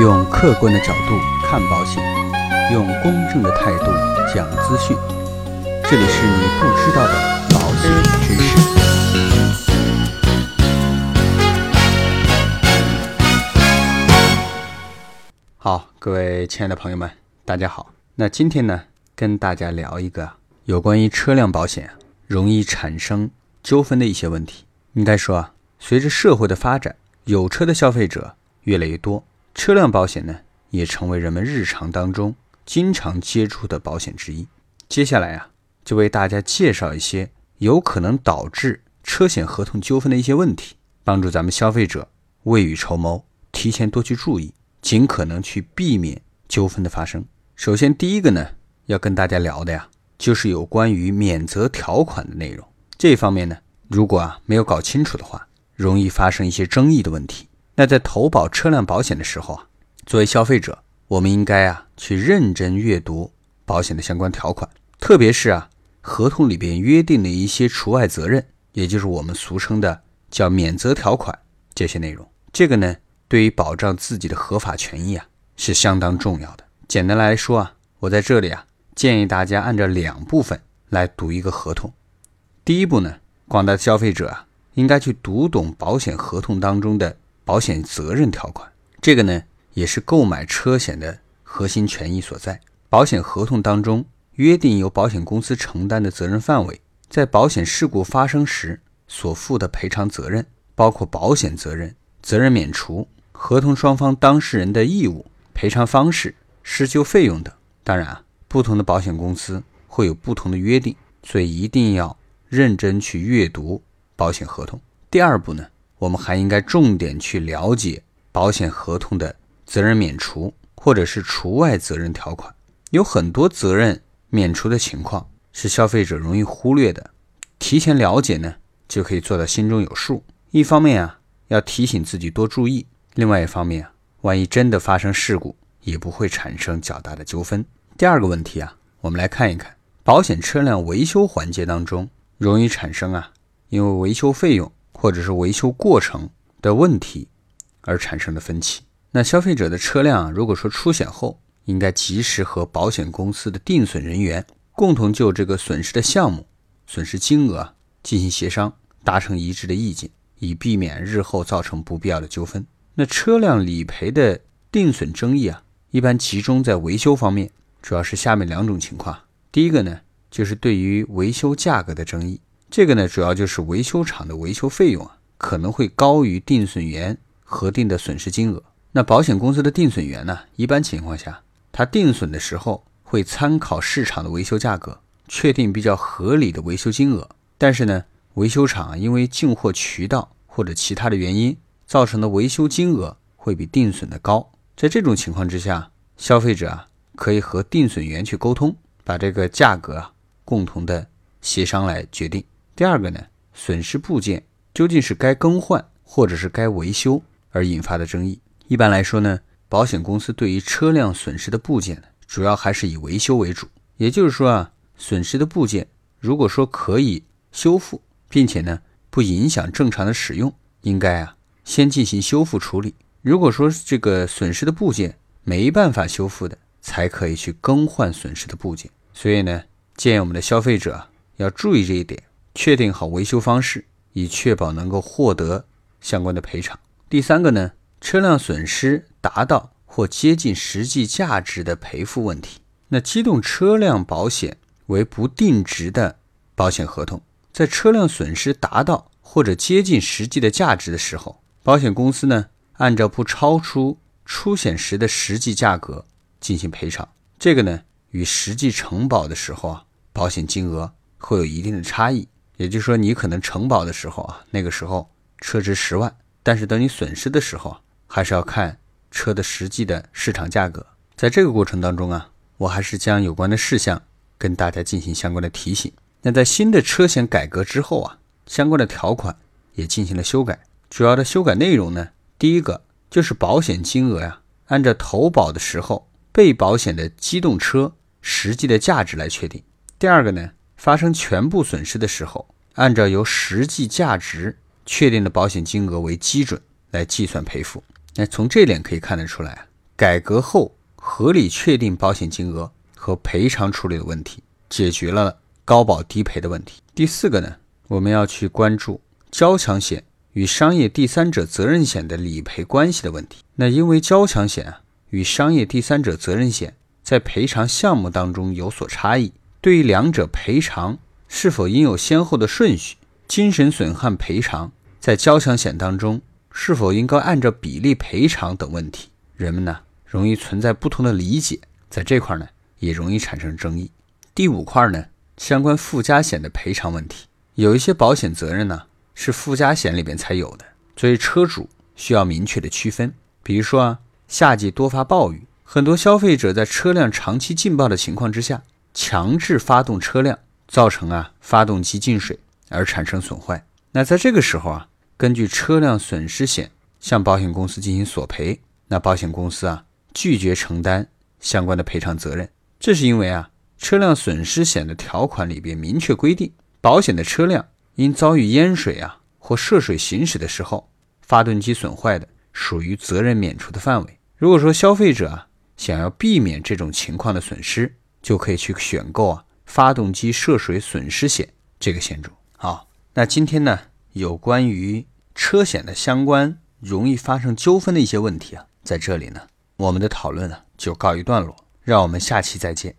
用客观的角度看保险，用公正的态度讲资讯。这里是你不知道的保险知识。好，各位亲爱的朋友们，大家好。那今天呢，跟大家聊一个有关于车辆保险容易产生纠纷的一些问题。应该说啊，随着社会的发展，有车的消费者越来越多，车辆保险呢也成为人们日常当中经常接触的保险之一。接下来啊，就为大家介绍一些有可能导致车险合同纠纷的一些问题，帮助咱们消费者未雨绸缪，提前多去注意，尽可能去避免纠纷的发生。首先，第一个呢，要跟大家聊的呀，就是有关于免责条款的内容。这方面呢，如果啊没有搞清楚的话，容易发生一些争议的问题。那在投保车辆保险的时候啊，作为消费者，我们应该啊去认真阅读保险的相关条款，特别是啊合同里边约定的一些除外责任，也就是我们俗称的叫免责条款这些内容。这个呢，对于保障自己的合法权益啊是相当重要的。简单来说啊，我在这里啊建议大家按照两部分来读一个合同。第一步呢，广大消费者啊应该去读懂保险合同当中的保险责任条款，这个呢也是购买车险的核心权益所在。保险合同当中约定由保险公司承担的责任范围，在保险事故发生时所负的赔偿责任，包括保险责任、责任免除、合同双方当事人的义务、赔偿方式。施救费用等，当然啊，不同的保险公司会有不同的约定，所以一定要认真去阅读保险合同。第二步呢，我们还应该重点去了解保险合同的责任免除或者是除外责任条款。有很多责任免除的情况是消费者容易忽略的，提前了解呢，就可以做到心中有数。一方面啊，要提醒自己多注意；另外一方面啊，万一真的发生事故，也不会产生较大的纠纷。第二个问题啊，我们来看一看保险车辆维修环节当中容易产生啊，因为维修费用或者是维修过程的问题而产生的分歧。那消费者的车辆如果说出险后，应该及时和保险公司的定损人员共同就这个损失的项目、损失金额进行协商，达成一致的意见，以避免日后造成不必要的纠纷。那车辆理赔的定损争议啊。一般集中在维修方面，主要是下面两种情况。第一个呢，就是对于维修价格的争议，这个呢，主要就是维修厂的维修费用啊，可能会高于定损员核定的损失金额。那保险公司的定损员呢，一般情况下，他定损的时候会参考市场的维修价格，确定比较合理的维修金额。但是呢，维修厂因为进货渠道或者其他的原因，造成的维修金额会比定损的高。在这种情况之下，消费者啊可以和定损员去沟通，把这个价格啊共同的协商来决定。第二个呢，损失部件究竟是该更换或者是该维修而引发的争议。一般来说呢，保险公司对于车辆损失的部件呢，主要还是以维修为主。也就是说啊，损失的部件如果说可以修复，并且呢不影响正常的使用，应该啊先进行修复处理。如果说这个损失的部件没办法修复的，才可以去更换损失的部件。所以呢，建议我们的消费者要注意这一点，确定好维修方式，以确保能够获得相关的赔偿。第三个呢，车辆损失达到或接近实际价值的赔付问题。那机动车辆保险为不定值的保险合同，在车辆损失达到或者接近实际的价值的时候，保险公司呢。按照不超出出险时的实际价格进行赔偿，这个呢与实际承保的时候啊，保险金额会有一定的差异。也就是说，你可能承保的时候啊，那个时候车值十万，但是等你损失的时候啊，还是要看车的实际的市场价格。在这个过程当中啊，我还是将有关的事项跟大家进行相关的提醒。那在新的车险改革之后啊，相关的条款也进行了修改，主要的修改内容呢。第一个就是保险金额呀，按照投保的时候被保险的机动车实际的价值来确定。第二个呢，发生全部损失的时候，按照由实际价值确定的保险金额为基准来计算赔付。那从这点可以看得出来，改革后合理确定保险金额和赔偿处理的问题，解决了高保低赔的问题。第四个呢，我们要去关注交强险与商业第三者责任险的理赔关系的问题。那因为交强险啊与商业第三者责任险在赔偿项目当中有所差异，对于两者赔偿是否应有先后的顺序，精神损害赔偿在交强险当中是否应该按照比例赔偿等问题，人们呢？容易存在不同的理解，在这块呢也容易产生争议。第五块呢，相关附加险的赔偿问题，有一些保险责任呢是附加险里边才有的，所以车主需要明确的区分。比如说啊，夏季多发暴雨，很多消费者在车辆长期浸爆的情况之下，强制发动车辆，造成啊发动机进水而产生损坏。那在这个时候啊，根据车辆损失险向保险公司进行索赔，那保险公司啊。拒绝承担相关的赔偿责任，这是因为啊，车辆损失险的条款里边明确规定，保险的车辆因遭遇淹水啊或涉水行驶的时候，发动机损坏的，属于责任免除的范围。如果说消费者啊想要避免这种情况的损失，就可以去选购啊发动机涉水损失险这个险种。好，那今天呢有关于车险的相关容易发生纠纷的一些问题啊，在这里呢。我们的讨论呢就告一段落，让我们下期再见。